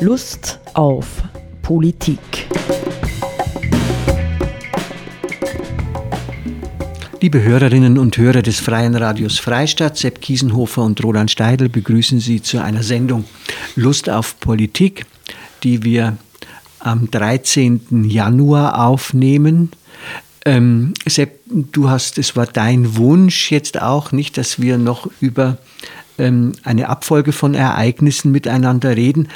Lust auf Politik. Liebe Hörerinnen und Hörer des Freien Radios Freistadt, Sepp Kiesenhofer und Roland Steidl begrüßen Sie zu einer Sendung Lust auf Politik, die wir am 13. Januar aufnehmen. Ähm, Sepp, du hast, es war dein Wunsch jetzt auch nicht, dass wir noch über ähm, eine Abfolge von Ereignissen miteinander reden,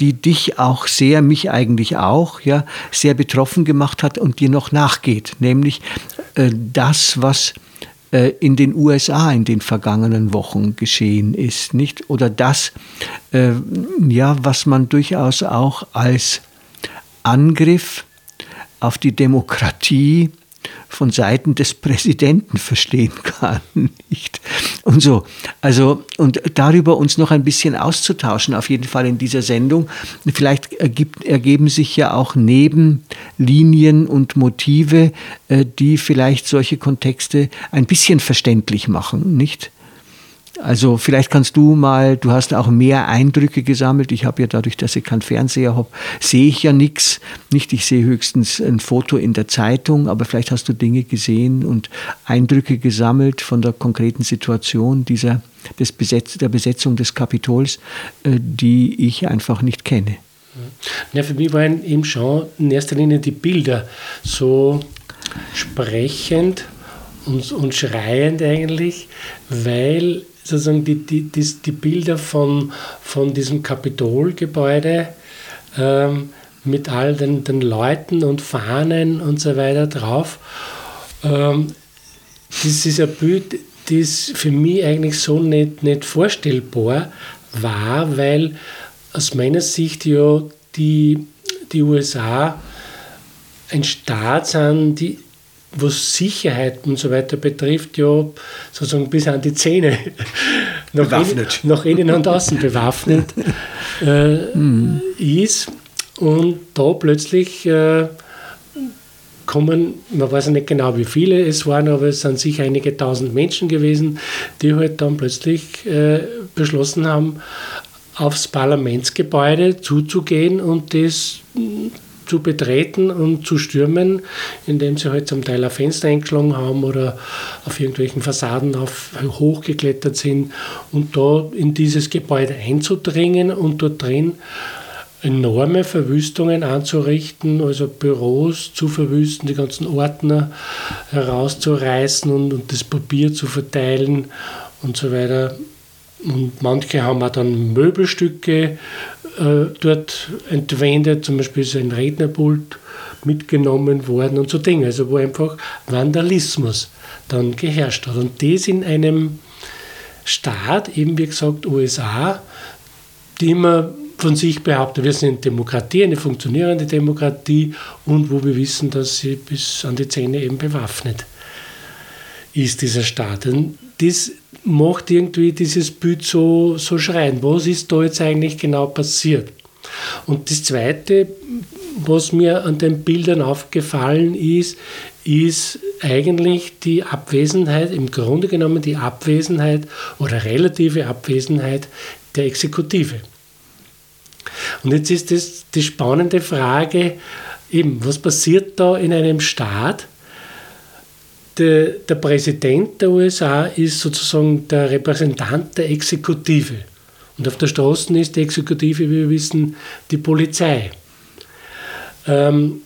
die dich auch sehr, mich eigentlich auch, ja, sehr betroffen gemacht hat und dir noch nachgeht. Nämlich äh, das, was äh, in den USA in den vergangenen Wochen geschehen ist, nicht? Oder das, äh, ja, was man durchaus auch als Angriff auf die Demokratie von Seiten des Präsidenten verstehen kann, nicht? Und so. Also, und darüber uns noch ein bisschen auszutauschen, auf jeden Fall in dieser Sendung. Vielleicht ergibt, ergeben sich ja auch Nebenlinien und Motive, äh, die vielleicht solche Kontexte ein bisschen verständlich machen, nicht? Also vielleicht kannst du mal, du hast auch mehr Eindrücke gesammelt. Ich habe ja dadurch, dass ich keinen Fernseher habe, sehe ich ja nichts. Nicht, ich sehe höchstens ein Foto in der Zeitung, aber vielleicht hast du Dinge gesehen und Eindrücke gesammelt von der konkreten Situation dieser, des Besetz, der Besetzung des Kapitols, äh, die ich einfach nicht kenne. Ja, für mich waren eben schon in erster Linie die Bilder so sprechend und, und schreiend eigentlich, weil sozusagen die, die, die, die Bilder von, von diesem Kapitolgebäude ähm, mit all den, den Leuten und Fahnen und so weiter drauf. Ähm, das ist ein Bild, das für mich eigentlich so nicht, nicht vorstellbar war, weil aus meiner Sicht ja die, die USA ein Staat sind, die was Sicherheit und so weiter betrifft, ja sozusagen bis an die Zähne nach, bewaffnet. Innen, nach innen und außen bewaffnet äh, mhm. ist. Und da plötzlich äh, kommen, man weiß ja nicht genau, wie viele es waren, aber es sind sicher einige tausend Menschen gewesen, die halt dann plötzlich äh, beschlossen haben, aufs Parlamentsgebäude zuzugehen und das zu betreten und zu stürmen, indem sie halt zum Teil ein Fenster eingeschlagen haben oder auf irgendwelchen Fassaden auf, hochgeklettert sind und da in dieses Gebäude einzudringen und dort drin enorme Verwüstungen anzurichten, also Büros zu verwüsten, die ganzen Ordner herauszureißen und, und das Papier zu verteilen und so weiter. Und manche haben auch dann Möbelstücke äh, dort entwendet, zum Beispiel ist ein Rednerpult mitgenommen worden und so Dinge, also wo einfach Vandalismus dann geherrscht hat. Und das in einem Staat, eben wie gesagt USA, die immer von sich behaupten, wir sind Demokratie, eine funktionierende Demokratie und wo wir wissen, dass sie bis an die Zähne eben bewaffnet ist, dieser Staat. Und das macht irgendwie dieses Bild so, so schreien. Was ist da jetzt eigentlich genau passiert? Und das Zweite, was mir an den Bildern aufgefallen ist, ist eigentlich die Abwesenheit, im Grunde genommen die Abwesenheit oder relative Abwesenheit der Exekutive. Und jetzt ist das die spannende Frage, eben, was passiert da in einem Staat, der, der Präsident der USA ist sozusagen der Repräsentant der Exekutive. Und auf der Straße ist die Exekutive, wie wir wissen, die Polizei. Ähm,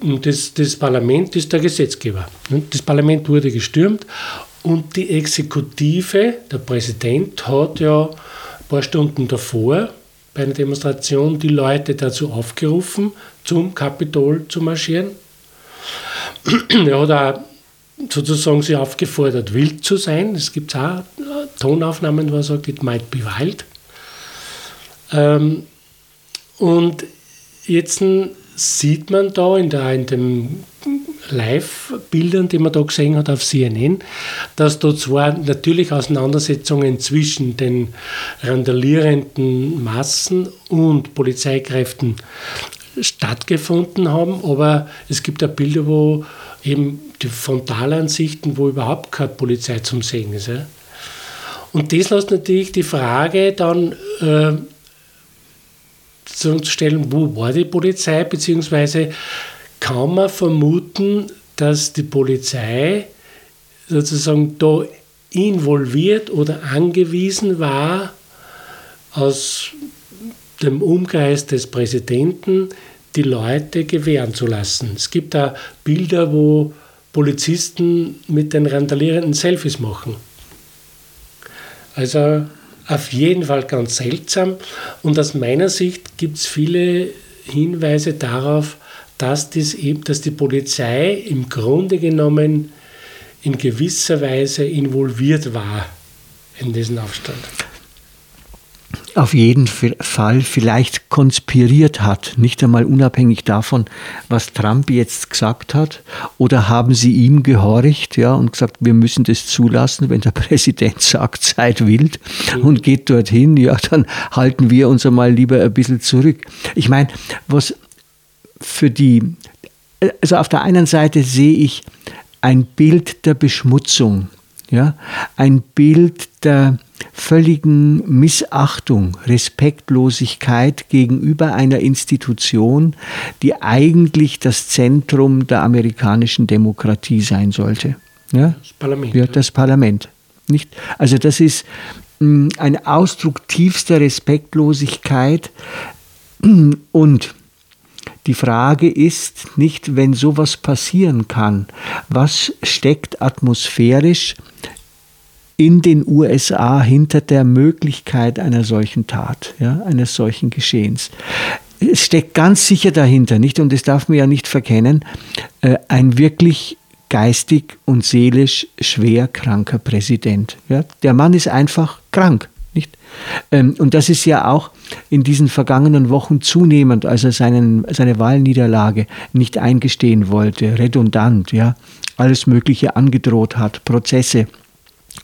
und das, das Parlament ist der Gesetzgeber. Das Parlament wurde gestürmt und die Exekutive, der Präsident, hat ja ein paar Stunden davor bei einer Demonstration die Leute dazu aufgerufen, zum Kapitol zu marschieren. er hat auch sozusagen sie aufgefordert, wild zu sein. Es gibt auch Tonaufnahmen, wo er sagt, it might be wild. Ähm, und jetzt sieht man da in, der, in den Live-Bildern, die man da gesehen hat auf CNN, dass da zwar natürlich Auseinandersetzungen zwischen den randalierenden Massen und Polizeikräften stattgefunden haben, aber es gibt auch Bilder, wo eben die Frontalansichten, wo überhaupt keine Polizei zum Sehen ist. Ja. Und das lässt natürlich die Frage dann äh, zu stellen, wo war die Polizei, beziehungsweise kann man vermuten, dass die Polizei sozusagen da involviert oder angewiesen war, aus dem Umkreis des Präsidenten die Leute gewähren zu lassen. Es gibt da Bilder, wo Polizisten mit den Randalierenden Selfies machen. Also auf jeden Fall ganz seltsam. Und aus meiner Sicht gibt es viele Hinweise darauf, dass, das eben, dass die Polizei im Grunde genommen in gewisser Weise involviert war in diesen Aufstand auf jeden Fall vielleicht konspiriert hat, nicht einmal unabhängig davon, was Trump jetzt gesagt hat, oder haben sie ihm gehorcht, ja, und gesagt, wir müssen das zulassen, wenn der Präsident sagt, seid wild und geht dorthin, ja, dann halten wir uns einmal lieber ein bisschen zurück. Ich meine, was für die, also auf der einen Seite sehe ich ein Bild der Beschmutzung, ja, ein Bild der völligen Missachtung, Respektlosigkeit gegenüber einer Institution, die eigentlich das Zentrum der amerikanischen Demokratie sein sollte. Ja? Das Parlament. Ja, das Parlament. Nicht? Also das ist mm, ein Ausdruck tiefster Respektlosigkeit und die Frage ist nicht, wenn sowas passieren kann, was steckt atmosphärisch in den USA hinter der Möglichkeit einer solchen Tat, ja, eines solchen Geschehens. Es steckt ganz sicher dahinter, nicht? Und das darf man ja nicht verkennen, äh, ein wirklich geistig und seelisch schwer kranker Präsident. Ja? Der Mann ist einfach krank. Nicht? Ähm, und das ist ja auch in diesen vergangenen Wochen zunehmend, als er seinen, seine Wahlniederlage nicht eingestehen wollte, redundant, ja, alles Mögliche angedroht hat, Prozesse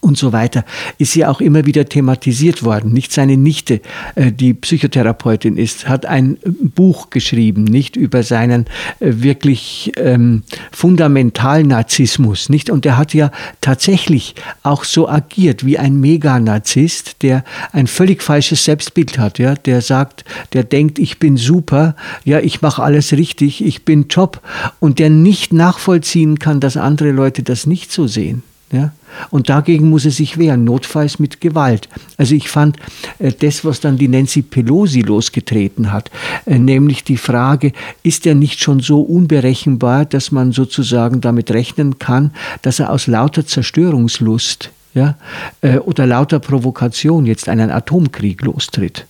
und so weiter, ist ja auch immer wieder thematisiert worden. Nicht seine Nichte, äh, die Psychotherapeutin ist, hat ein Buch geschrieben, nicht über seinen äh, wirklich ähm, fundamentalen Narzissmus, nicht? Und er hat ja tatsächlich auch so agiert wie ein Meganarzisst, der ein völlig falsches Selbstbild hat, ja, der sagt, der denkt, ich bin super, ja, ich mache alles richtig, ich bin top und der nicht nachvollziehen kann, dass andere Leute das nicht so sehen. Ja? Und dagegen muss er sich wehren, notfalls mit Gewalt. Also ich fand äh, das, was dann die Nancy Pelosi losgetreten hat, äh, nämlich die Frage, ist er nicht schon so unberechenbar, dass man sozusagen damit rechnen kann, dass er aus lauter Zerstörungslust ja, äh, oder lauter Provokation jetzt einen Atomkrieg lostritt?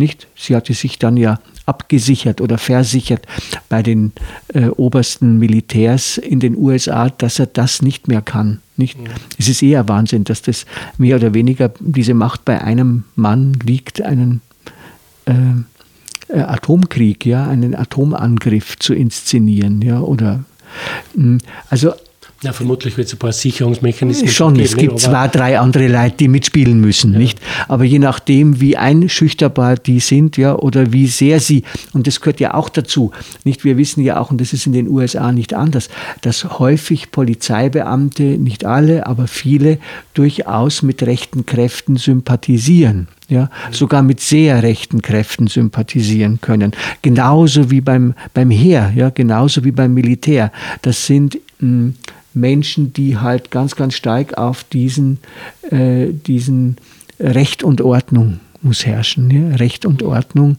Nicht? Sie hatte sich dann ja abgesichert oder versichert bei den äh, obersten Militärs in den USA, dass er das nicht mehr kann. Nicht? Mhm. Es ist eher Wahnsinn, dass das mehr oder weniger diese Macht bei einem Mann liegt, einen äh, äh, Atomkrieg, ja, einen Atomangriff zu inszenieren, ja, oder hm, also ja, vermutlich wird es ein paar Sicherungsmechanismen Schon, geben, es gibt zwei, drei andere Leute, die mitspielen müssen, ja. nicht? Aber je nachdem, wie einschüchterbar die sind, ja, oder wie sehr sie, und das gehört ja auch dazu, nicht? Wir wissen ja auch, und das ist in den USA nicht anders, dass häufig Polizeibeamte, nicht alle, aber viele, durchaus mit rechten Kräften sympathisieren ja, sogar mit sehr rechten Kräften sympathisieren können. Genauso wie beim, beim Heer, ja, genauso wie beim Militär. Das sind mh, hm, Menschen, die halt ganz, ganz stark auf diesen, äh, diesen Recht und Ordnung muss herrschen, ja? Recht und Ordnung.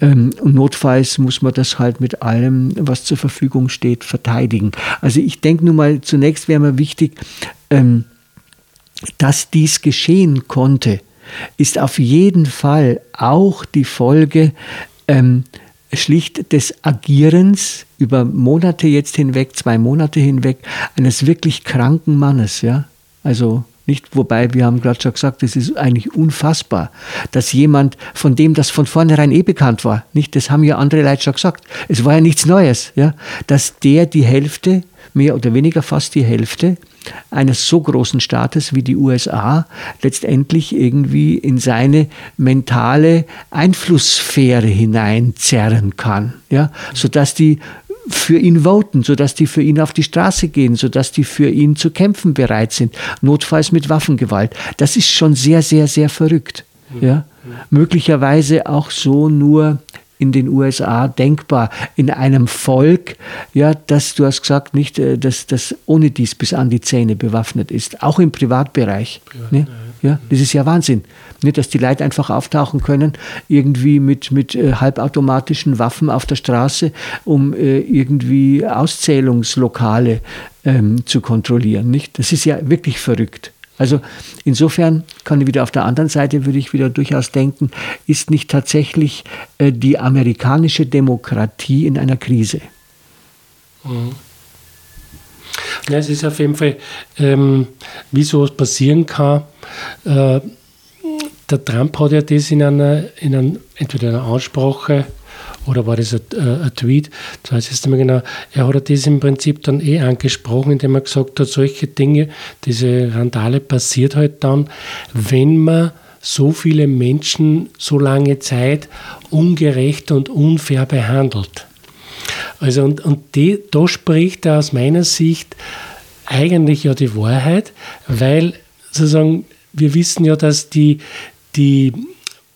Ähm, und notfalls muss man das halt mit allem, was zur Verfügung steht, verteidigen. Also ich denke nun mal, zunächst wäre mir wichtig, ähm, dass dies geschehen konnte, ist auf jeden Fall auch die Folge ähm, schlicht des Agierens über Monate jetzt hinweg, zwei Monate hinweg, eines wirklich kranken Mannes, ja. Also nicht, wobei wir haben gerade schon gesagt, es ist eigentlich unfassbar, dass jemand, von dem das von vornherein eh bekannt war, nicht, das haben ja andere Leute schon gesagt, es war ja nichts Neues, ja, dass der die Hälfte, mehr oder weniger fast die Hälfte eines so großen Staates wie die USA letztendlich irgendwie in seine mentale Einflusssphäre hineinzerren kann, ja, sodass die für ihn voten, sodass die für ihn auf die Straße gehen, sodass die für ihn zu kämpfen bereit sind, notfalls mit Waffengewalt. Das ist schon sehr, sehr, sehr verrückt. Ja? Möglicherweise auch so nur in den USA denkbar in einem Volk, ja, das du hast gesagt, nicht, äh, dass das ohne dies bis an die Zähne bewaffnet ist, auch im Privatbereich. Privat, ne? ja, das ist ja Wahnsinn, ne, dass die Leute einfach auftauchen können, irgendwie mit, mit äh, halbautomatischen Waffen auf der Straße, um äh, irgendwie Auszählungslokale ähm, zu kontrollieren. Nicht? Das ist ja wirklich verrückt. Also insofern kann ich wieder auf der anderen Seite, würde ich wieder durchaus denken, ist nicht tatsächlich äh, die amerikanische Demokratie in einer Krise. Mhm. Ja, es ist auf jeden Fall, ähm, wie sowas passieren kann. Äh, der Trump hat ja das in einer, in einer entweder einer Ansprache oder war das ein, äh, ein Tweet, das weiß ich nicht mehr genau, er hat das im Prinzip dann eh angesprochen, indem er gesagt hat, solche Dinge, diese Randale passiert halt dann, wenn man so viele Menschen so lange Zeit ungerecht und unfair behandelt. Also und, und die, da spricht er aus meiner Sicht eigentlich ja die Wahrheit, weil sozusagen wir wissen ja, dass die, die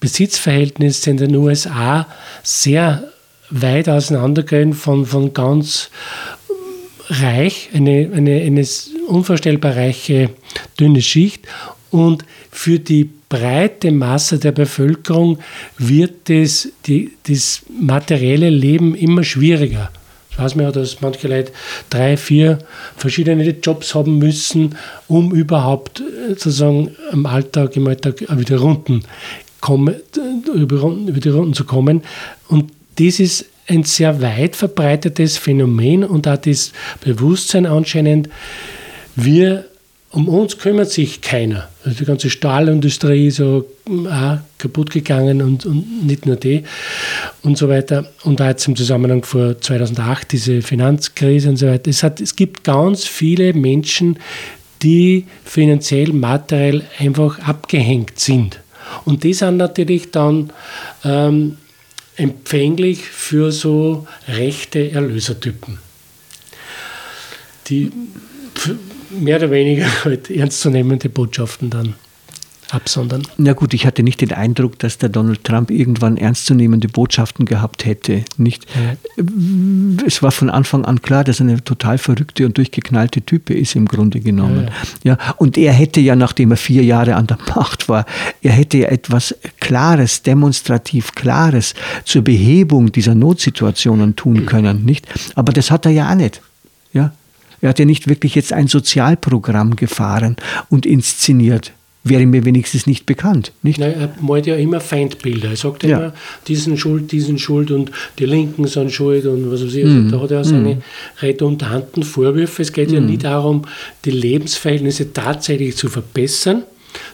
Besitzverhältnisse in den USA sehr weit auseinandergehen von, von ganz reich, eine, eine, eine unvorstellbar reiche dünne Schicht und für die breite Masse der Bevölkerung wird das, die, das materielle Leben immer schwieriger. Ich weiß mir, dass manche Leute drei, vier verschiedene Jobs haben müssen, um überhaupt äh, sozusagen am Alltag, im Alltag wieder runden kommen, über, die Runden zu kommen. Und das ist ein sehr weit verbreitetes Phänomen und auch das Bewusstsein anscheinend, wir, um uns kümmert sich keiner. Also die ganze Stahlindustrie ist so auch kaputt gegangen und, und nicht nur die und so weiter. Und da jetzt im Zusammenhang vor 2008 diese Finanzkrise und so weiter. Es, hat, es gibt ganz viele Menschen, die finanziell, materiell einfach abgehängt sind. Und die sind natürlich dann ähm, empfänglich für so rechte Erlösertypen, die mehr oder weniger halt ernstzunehmende Botschaften dann absondern. Na gut, ich hatte nicht den Eindruck, dass der Donald Trump irgendwann ernstzunehmende Botschaften gehabt hätte. Nicht? Ja. Es war von Anfang an klar, dass er eine total verrückte und durchgeknallte Type ist im Grunde genommen. Ja, ja. Und er hätte ja, nachdem er vier Jahre an der Macht war, er hätte ja etwas Klares, demonstrativ Klares zur Behebung dieser Notsituationen tun können. Nicht? Aber das hat er ja auch nicht. Ja? Er hat ja nicht wirklich jetzt ein Sozialprogramm gefahren und inszeniert wäre mir wenigstens nicht bekannt. Nicht? Nein, er malt ja immer Feindbilder. Er sagt ja. immer, diesen Schuld, diesen Schuld und die Linken sind schuld und was weiß ich. Also mm. Da hat er seine mm. redundanten Vorwürfe. Es geht mm. ja nie darum, die Lebensverhältnisse tatsächlich zu verbessern,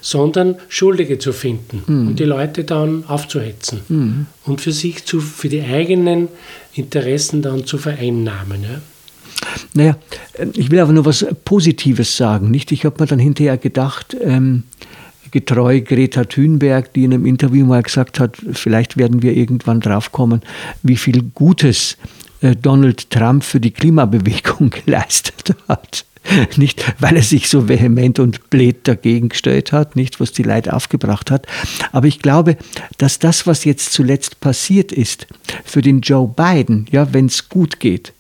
sondern Schuldige zu finden mm. und die Leute dann aufzuhetzen mm. und für sich, zu, für die eigenen Interessen dann zu vereinnahmen. Ja. Naja, ich will aber nur was Positives sagen. Nicht? Ich habe mir dann hinterher gedacht, ähm, getreu Greta Thunberg, die in einem Interview mal gesagt hat, vielleicht werden wir irgendwann draufkommen, wie viel Gutes äh, Donald Trump für die Klimabewegung geleistet hat. Nicht, weil er sich so vehement und blöd dagegen gestellt hat, nicht, was die Leute aufgebracht hat. Aber ich glaube, dass das, was jetzt zuletzt passiert ist, für den Joe Biden, ja, wenn es gut geht,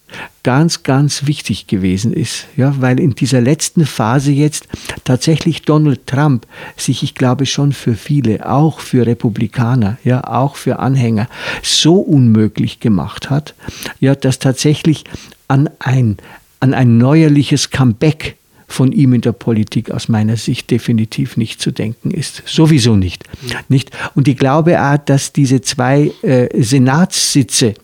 ganz, ganz wichtig gewesen ist, ja, weil in dieser letzten Phase jetzt tatsächlich Donald Trump sich, ich glaube schon für viele, auch für Republikaner, ja, auch für Anhänger, so unmöglich gemacht hat, ja, dass tatsächlich an ein, an ein neuerliches Comeback von ihm in der Politik aus meiner Sicht definitiv nicht zu denken ist. Sowieso nicht. nicht? Und ich glaube auch, dass diese zwei äh, Senatssitze,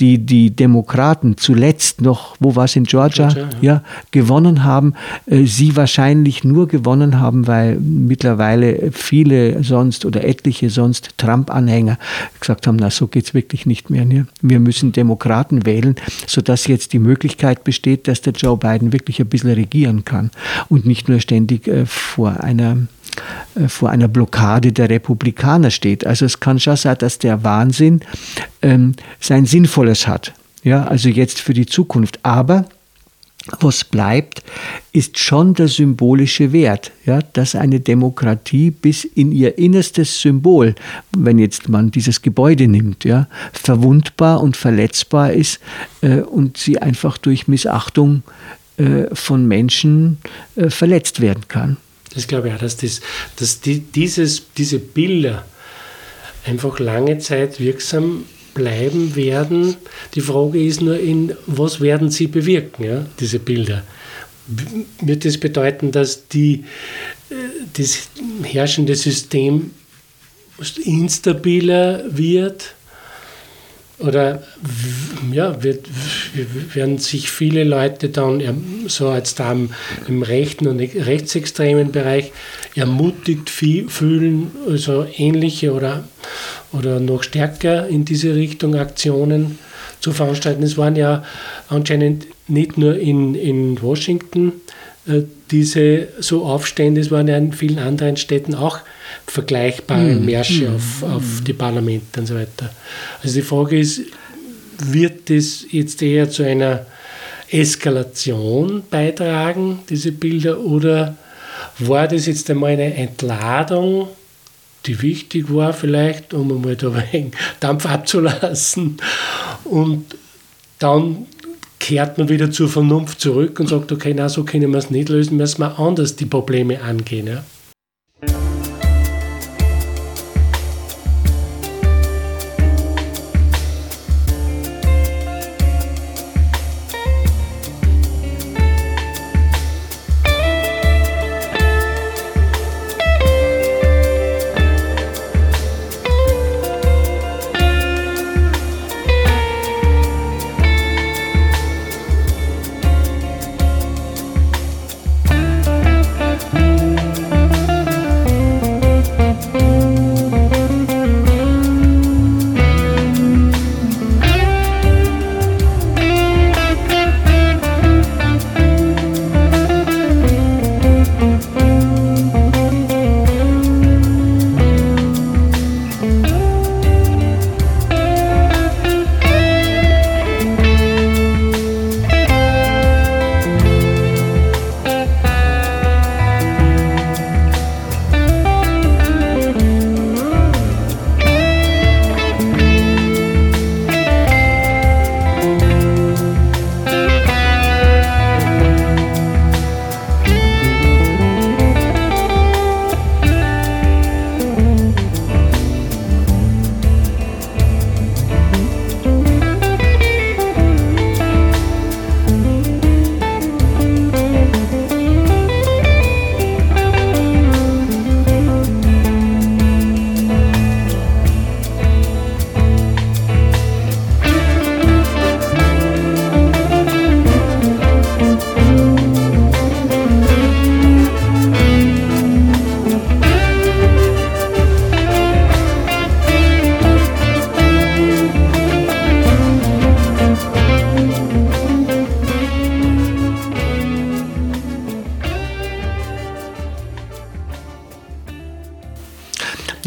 die die Demokraten zuletzt noch, wo war es in Georgia, Georgia ja. ja. gewonnen haben, äh, sie wahrscheinlich nur gewonnen haben, weil mittlerweile viele sonst oder etliche sonst Trump-Anhänger gesagt haben, na so geht es wirklich nicht mehr. Ne? Wir müssen Demokraten wählen, sodass jetzt die Möglichkeit besteht, dass der Joe Biden wirklich ein bisschen regieren kann und nicht nur ständig äh, vor einer vor einer Blockade der Republikaner steht. Also es kann schon sein, dass der Wahnsinn ähm, sein Sinnvolles hat. Ja, also jetzt für die Zukunft. Aber was bleibt, ist schon der symbolische Wert, ja, dass eine Demokratie bis in ihr innerstes Symbol, wenn jetzt man dieses Gebäude nimmt, ja, verwundbar und verletzbar ist äh, und sie einfach durch Missachtung äh, von Menschen äh, verletzt werden kann. Das glaube ich auch, dass, das, dass die, dieses, diese Bilder einfach lange Zeit wirksam bleiben werden. Die Frage ist nur, in was werden sie bewirken, ja, diese Bilder? Wird das bedeuten, dass die, äh, das herrschende System instabiler wird? Oder ja, wird, werden sich viele Leute dann so als da im rechten und rechtsextremen Bereich ermutigt fühlen, also ähnliche oder, oder noch stärker in diese Richtung Aktionen zu veranstalten. Es waren ja anscheinend nicht nur in, in Washington diese so Aufstände, es waren ja in vielen anderen Städten auch vergleichbare mhm. Märsche mhm. auf, auf die Parlamente und so weiter. Also die Frage ist, wird das jetzt eher zu einer Eskalation beitragen, diese Bilder, oder war das jetzt einmal eine Entladung, die wichtig war vielleicht, um einmal da Dampf abzulassen und dann kehrt man wieder zur Vernunft zurück und sagt, okay, na, so können wir es nicht lösen, müssen wir anders die Probleme angehen. Ja?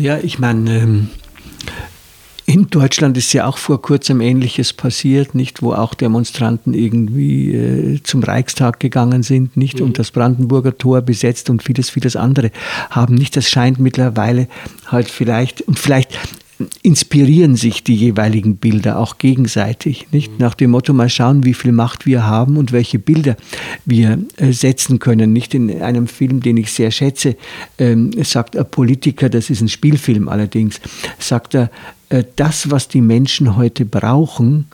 Ja, ich meine, ähm, in Deutschland ist ja auch vor kurzem Ähnliches passiert, nicht, wo auch Demonstranten irgendwie äh, zum Reichstag gegangen sind, nicht, mhm. und das Brandenburger Tor besetzt und vieles, vieles andere haben. Nicht, das scheint mittlerweile halt vielleicht, und vielleicht inspirieren sich die jeweiligen Bilder auch gegenseitig. Nicht? Nach dem Motto, mal schauen, wie viel Macht wir haben und welche Bilder wir äh, setzen können. Nicht in einem Film, den ich sehr schätze, ähm, sagt ein Politiker, das ist ein Spielfilm allerdings, sagt er, äh, das, was die Menschen heute brauchen,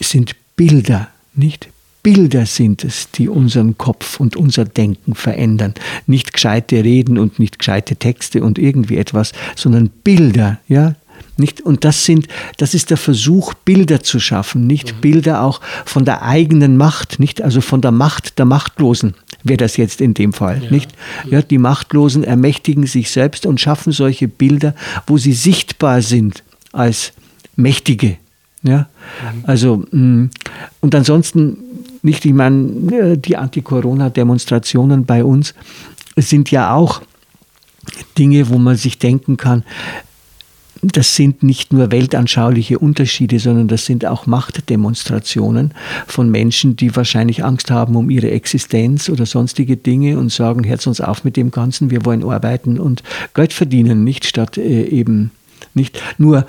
sind Bilder, nicht Bilder sind es, die unseren Kopf und unser Denken verändern. Nicht gescheite Reden und nicht gescheite Texte und irgendwie etwas, sondern Bilder, ja, nicht? Und das sind, das ist der Versuch, Bilder zu schaffen, nicht mhm. Bilder auch von der eigenen Macht, nicht also von der Macht der Machtlosen wäre das jetzt in dem Fall, ja. nicht? Ja, die Machtlosen ermächtigen sich selbst und schaffen solche Bilder, wo sie sichtbar sind als Mächtige. Ja, mhm. also mm, und ansonsten nicht, ich meine, äh, die Anti-Corona-Demonstrationen bei uns sind ja auch Dinge, wo man sich denken kann, das sind nicht nur weltanschauliche Unterschiede, sondern das sind auch Machtdemonstrationen von Menschen, die wahrscheinlich Angst haben um ihre Existenz oder sonstige Dinge und sagen, Herz uns auf mit dem Ganzen, wir wollen arbeiten und Geld verdienen, nicht statt äh, eben nicht. Nur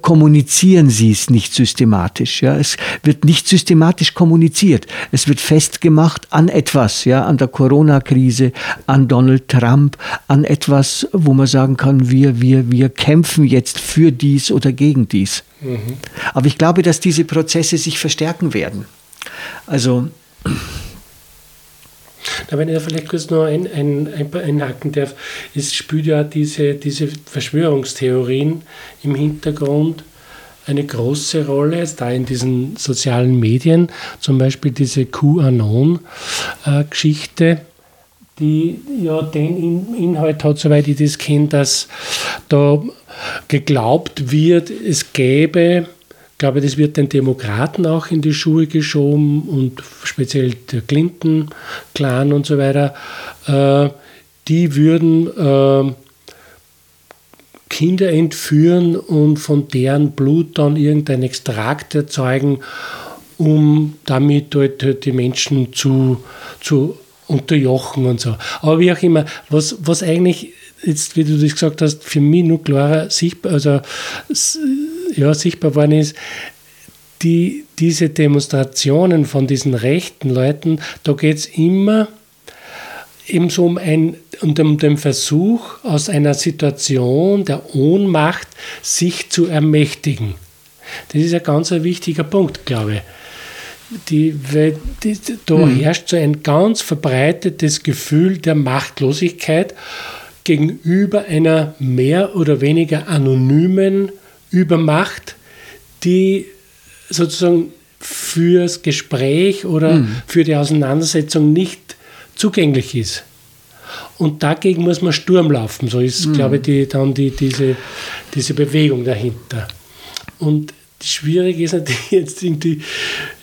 kommunizieren sie es nicht systematisch. Ja. Es wird nicht systematisch kommuniziert. Es wird festgemacht an etwas, ja, an der Corona-Krise, an Donald Trump, an etwas, wo man sagen kann, wir, wir, wir kämpfen jetzt für dies oder gegen dies. Mhm. Aber ich glaube, dass diese Prozesse sich verstärken werden. Also da wenn ich da vielleicht kurz noch ein, ein, ein, einhaken darf, es spielt ja diese, diese Verschwörungstheorien im Hintergrund eine große Rolle, jetzt da in diesen sozialen Medien, zum Beispiel diese QAnon-Geschichte, die ja den Inhalt hat, soweit ich das kenne, dass da geglaubt wird, es gäbe glaube, das wird den Demokraten auch in die Schuhe geschoben und speziell der Clinton-Clan und so weiter. Äh, die würden äh, Kinder entführen und von deren Blut dann irgendein Extrakt erzeugen, um damit halt die Menschen zu, zu unterjochen und so. Aber wie auch immer, was, was eigentlich jetzt, wie du das gesagt hast, für mich nur klarer sichtbar, also ja, sichtbar worden ist, die, diese Demonstrationen von diesen rechten Leuten, da geht es immer eben so um, ein, um den Versuch, aus einer Situation der Ohnmacht sich zu ermächtigen. Das ist ein ganz ein wichtiger Punkt, glaube ich. Die, die, da hm. herrscht so ein ganz verbreitetes Gefühl der Machtlosigkeit gegenüber einer mehr oder weniger anonymen Übermacht, die sozusagen fürs Gespräch oder mhm. für die Auseinandersetzung nicht zugänglich ist. Und dagegen muss man Sturm laufen. So ist, mhm. glaube ich, die, dann die, diese, diese Bewegung dahinter. Und schwierig ist natürlich jetzt irgendwie,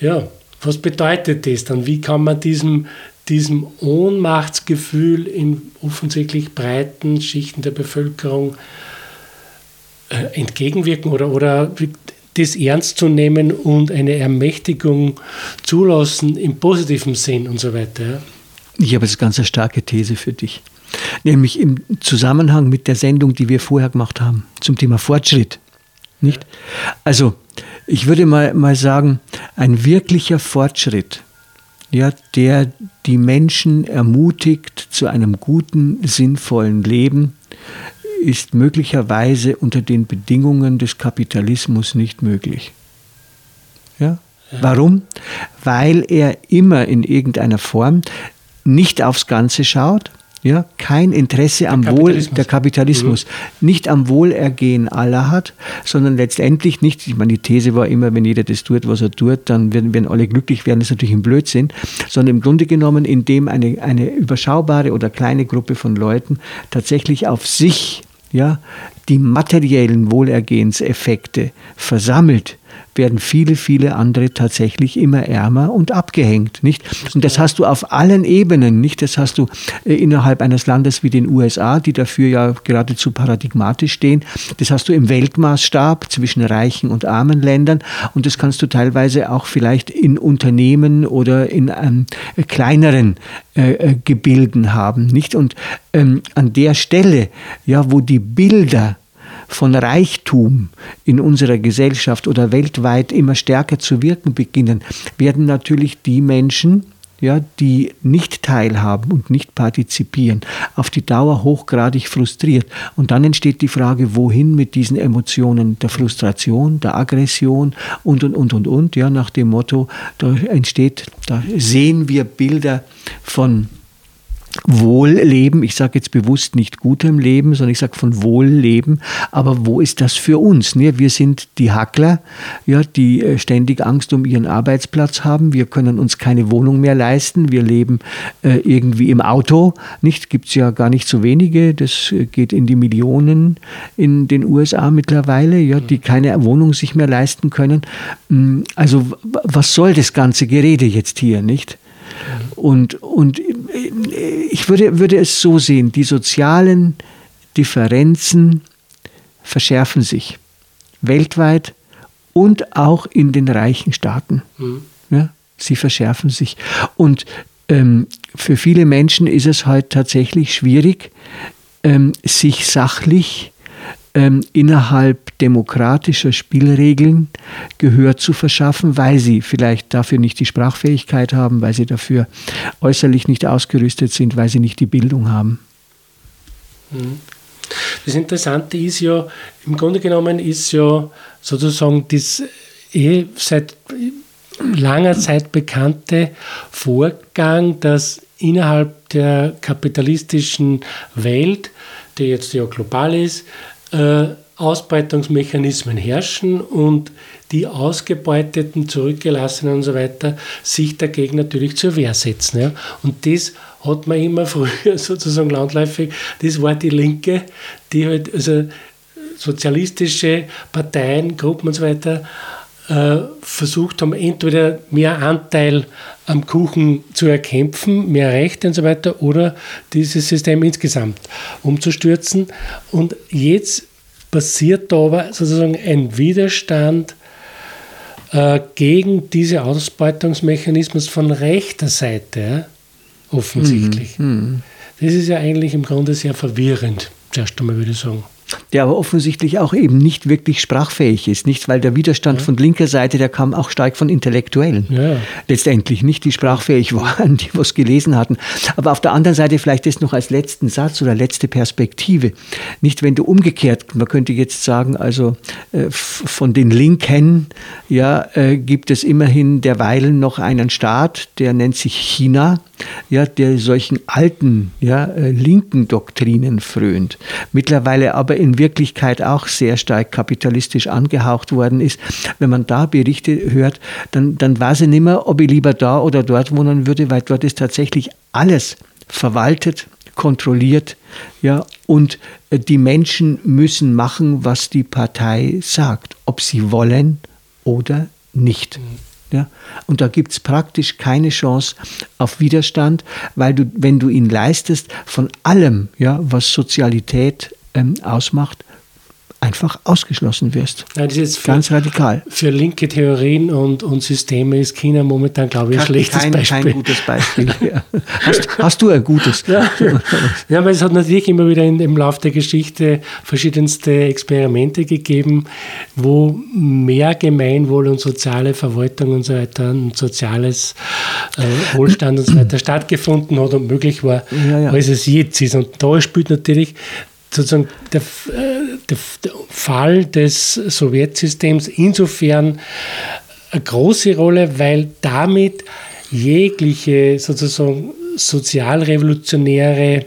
ja, was bedeutet das dann? Wie kann man diesem, diesem Ohnmachtsgefühl in offensichtlich breiten Schichten der Bevölkerung äh, entgegenwirken oder, oder das ernst zu nehmen und eine Ermächtigung zulassen im positiven Sinn und so weiter. Ich habe jetzt ganz eine starke These für dich. Nämlich im Zusammenhang mit der Sendung, die wir vorher gemacht haben, zum Thema Fortschritt. Nicht? Also, ich würde mal, mal sagen, ein wirklicher Fortschritt, ja, der die Menschen ermutigt zu einem guten, sinnvollen Leben, ist möglicherweise unter den Bedingungen des Kapitalismus nicht möglich. Ja? ja? Warum? Weil er immer in irgendeiner Form nicht aufs Ganze schaut, ja, kein Interesse der am Wohl der Kapitalismus, mhm. nicht am Wohlergehen aller hat, sondern letztendlich nicht, ich meine, die These war immer, wenn jeder das tut, was er tut, dann werden, werden alle glücklich werden, das ist natürlich ein Blödsinn, sondern im Grunde genommen, indem eine, eine überschaubare oder kleine Gruppe von Leuten tatsächlich auf sich ja, die materiellen Wohlergehenseffekte versammelt, werden viele, viele andere tatsächlich immer ärmer und abgehängt, nicht? Und das hast du auf allen Ebenen, nicht? Das hast du äh, innerhalb eines Landes wie den USA, die dafür ja geradezu paradigmatisch stehen. Das hast du im Weltmaßstab zwischen reichen und armen Ländern und das kannst du teilweise auch vielleicht in Unternehmen oder in ähm, kleineren äh, äh, Gebilden haben, nicht? Und ähm, an der Stelle, ja, wo die Bilder von Reichtum in unserer Gesellschaft oder weltweit immer stärker zu wirken beginnen, werden natürlich die Menschen, ja, die nicht teilhaben und nicht partizipieren, auf die Dauer hochgradig frustriert. Und dann entsteht die Frage, wohin mit diesen Emotionen der Frustration, der Aggression und, und, und, und, und, ja, nach dem Motto, da entsteht, da sehen wir Bilder von Wohlleben, ich sage jetzt bewusst nicht gutem Leben, sondern ich sage von Wohlleben, aber wo ist das für uns? Ne? Wir sind die Hackler, ja, die äh, ständig Angst um ihren Arbeitsplatz haben, wir können uns keine Wohnung mehr leisten, wir leben äh, irgendwie im Auto, nicht, gibt es ja gar nicht so wenige, das äh, geht in die Millionen in den USA mittlerweile, ja, die keine Wohnung sich mehr leisten können. Hm, also was soll das ganze Gerede jetzt hier, nicht? Und, und ich würde, würde es so sehen, die sozialen Differenzen verschärfen sich. Weltweit und auch in den reichen Staaten. Mhm. Ja, sie verschärfen sich. Und ähm, für viele Menschen ist es heute tatsächlich schwierig, ähm, sich sachlich ähm, innerhalb demokratischer Spielregeln Gehör zu verschaffen, weil sie vielleicht dafür nicht die Sprachfähigkeit haben, weil sie dafür äußerlich nicht ausgerüstet sind, weil sie nicht die Bildung haben. Mhm. Das Interessante ist ja, im Grunde genommen ist ja sozusagen das eh seit langer Zeit bekannte Vorgang, dass innerhalb der kapitalistischen Welt, die jetzt ja global ist, äh, Ausbeutungsmechanismen herrschen und die Ausgebeuteten, Zurückgelassenen und so weiter sich dagegen natürlich zur Wehr setzen. Ja. Und das hat man immer früher sozusagen landläufig, das war die Linke, die halt, also sozialistische Parteien, Gruppen und so weiter, versucht haben, entweder mehr Anteil am Kuchen zu erkämpfen, mehr Rechte und so weiter, oder dieses System insgesamt umzustürzen. Und jetzt passiert da aber sozusagen ein Widerstand äh, gegen diese Ausbeutungsmechanismus von rechter Seite, offensichtlich. Mhm. Das ist ja eigentlich im Grunde sehr verwirrend, zuerst einmal würde ich sagen der aber offensichtlich auch eben nicht wirklich sprachfähig ist. Nicht, weil der Widerstand ja. von linker Seite, der kam auch stark von Intellektuellen. Ja. Letztendlich nicht, die sprachfähig waren, die was gelesen hatten. Aber auf der anderen Seite vielleicht das noch als letzten Satz oder letzte Perspektive. Nicht, wenn du umgekehrt, man könnte jetzt sagen, also äh, von den Linken ja, äh, gibt es immerhin derweilen noch einen Staat, der nennt sich China ja, der solchen alten, ja, äh, linken Doktrinen frönt, mittlerweile aber in Wirklichkeit auch sehr stark kapitalistisch angehaucht worden ist. Wenn man da Berichte hört, dann, dann weiß ich nicht mehr, ob ich lieber da oder dort wohnen würde, weil dort ist tatsächlich alles verwaltet, kontrolliert, ja, und äh, die Menschen müssen machen, was die Partei sagt, ob sie wollen oder nicht. Mhm. Ja? Und da gibt es praktisch keine Chance auf Widerstand, weil du, wenn du ihn leistest, von allem, ja, was Sozialität ähm, ausmacht, einfach ausgeschlossen wirst. Ja, für, Ganz radikal. Für linke Theorien und, und Systeme ist China momentan, glaube ich, ein schlechtes kein, Beispiel. Kein gutes Beispiel. Ja. Hast, hast, du ein gutes? Ja. ja, aber es hat natürlich immer wieder in, im Laufe der Geschichte verschiedenste Experimente gegeben, wo mehr Gemeinwohl und soziale Verwaltung und so weiter und soziales äh, Wohlstand und so weiter stattgefunden hat und möglich war, als es jetzt ist. Und da spielt natürlich sozusagen der, äh, der, der, Fall des Sowjetsystems insofern eine große Rolle, weil damit jegliche sozusagen sozialrevolutionäre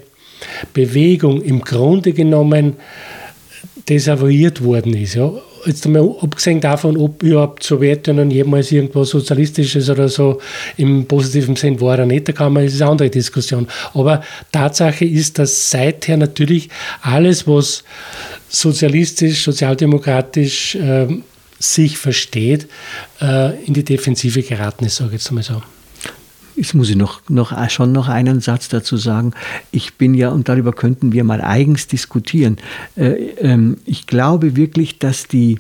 Bewegung im Grunde genommen desavouiert worden ist. Ja jetzt einmal abgesehen davon, ob überhaupt Sowjetunion jemals irgendwas Sozialistisches oder so im positiven Sinn war oder nicht, da kann man, das ist eine andere Diskussion. Aber Tatsache ist, dass seither natürlich alles, was sozialistisch, sozialdemokratisch äh, sich versteht, äh, in die Defensive geraten ist, sage ich jetzt einmal so. Jetzt muss ich noch, noch, schon noch einen Satz dazu sagen. Ich bin ja, und darüber könnten wir mal eigens diskutieren, äh, ähm, ich glaube wirklich, dass die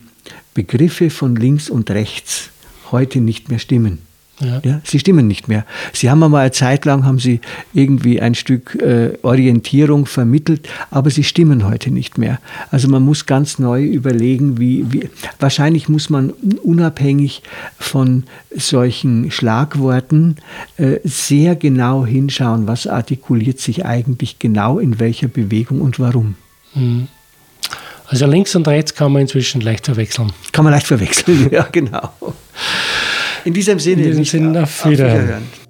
Begriffe von links und rechts heute nicht mehr stimmen. Ja. ja. sie stimmen nicht mehr. Sie haben einmal eine Zeit lang haben sie irgendwie ein Stück äh, Orientierung vermittelt, aber sie stimmen heute nicht mehr. Also man muss ganz neu überlegen, wie, wie wahrscheinlich muss man unabhängig von solchen Schlagworten äh, sehr genau hinschauen, was artikuliert sich eigentlich genau in welcher Bewegung und warum. Mhm. Also links und rechts kann man inzwischen leicht verwechseln. Kann man leicht verwechseln, ja, genau. In diesem Sinne, in diesem Sinne auf Wiederhören. Auf Wiederhören.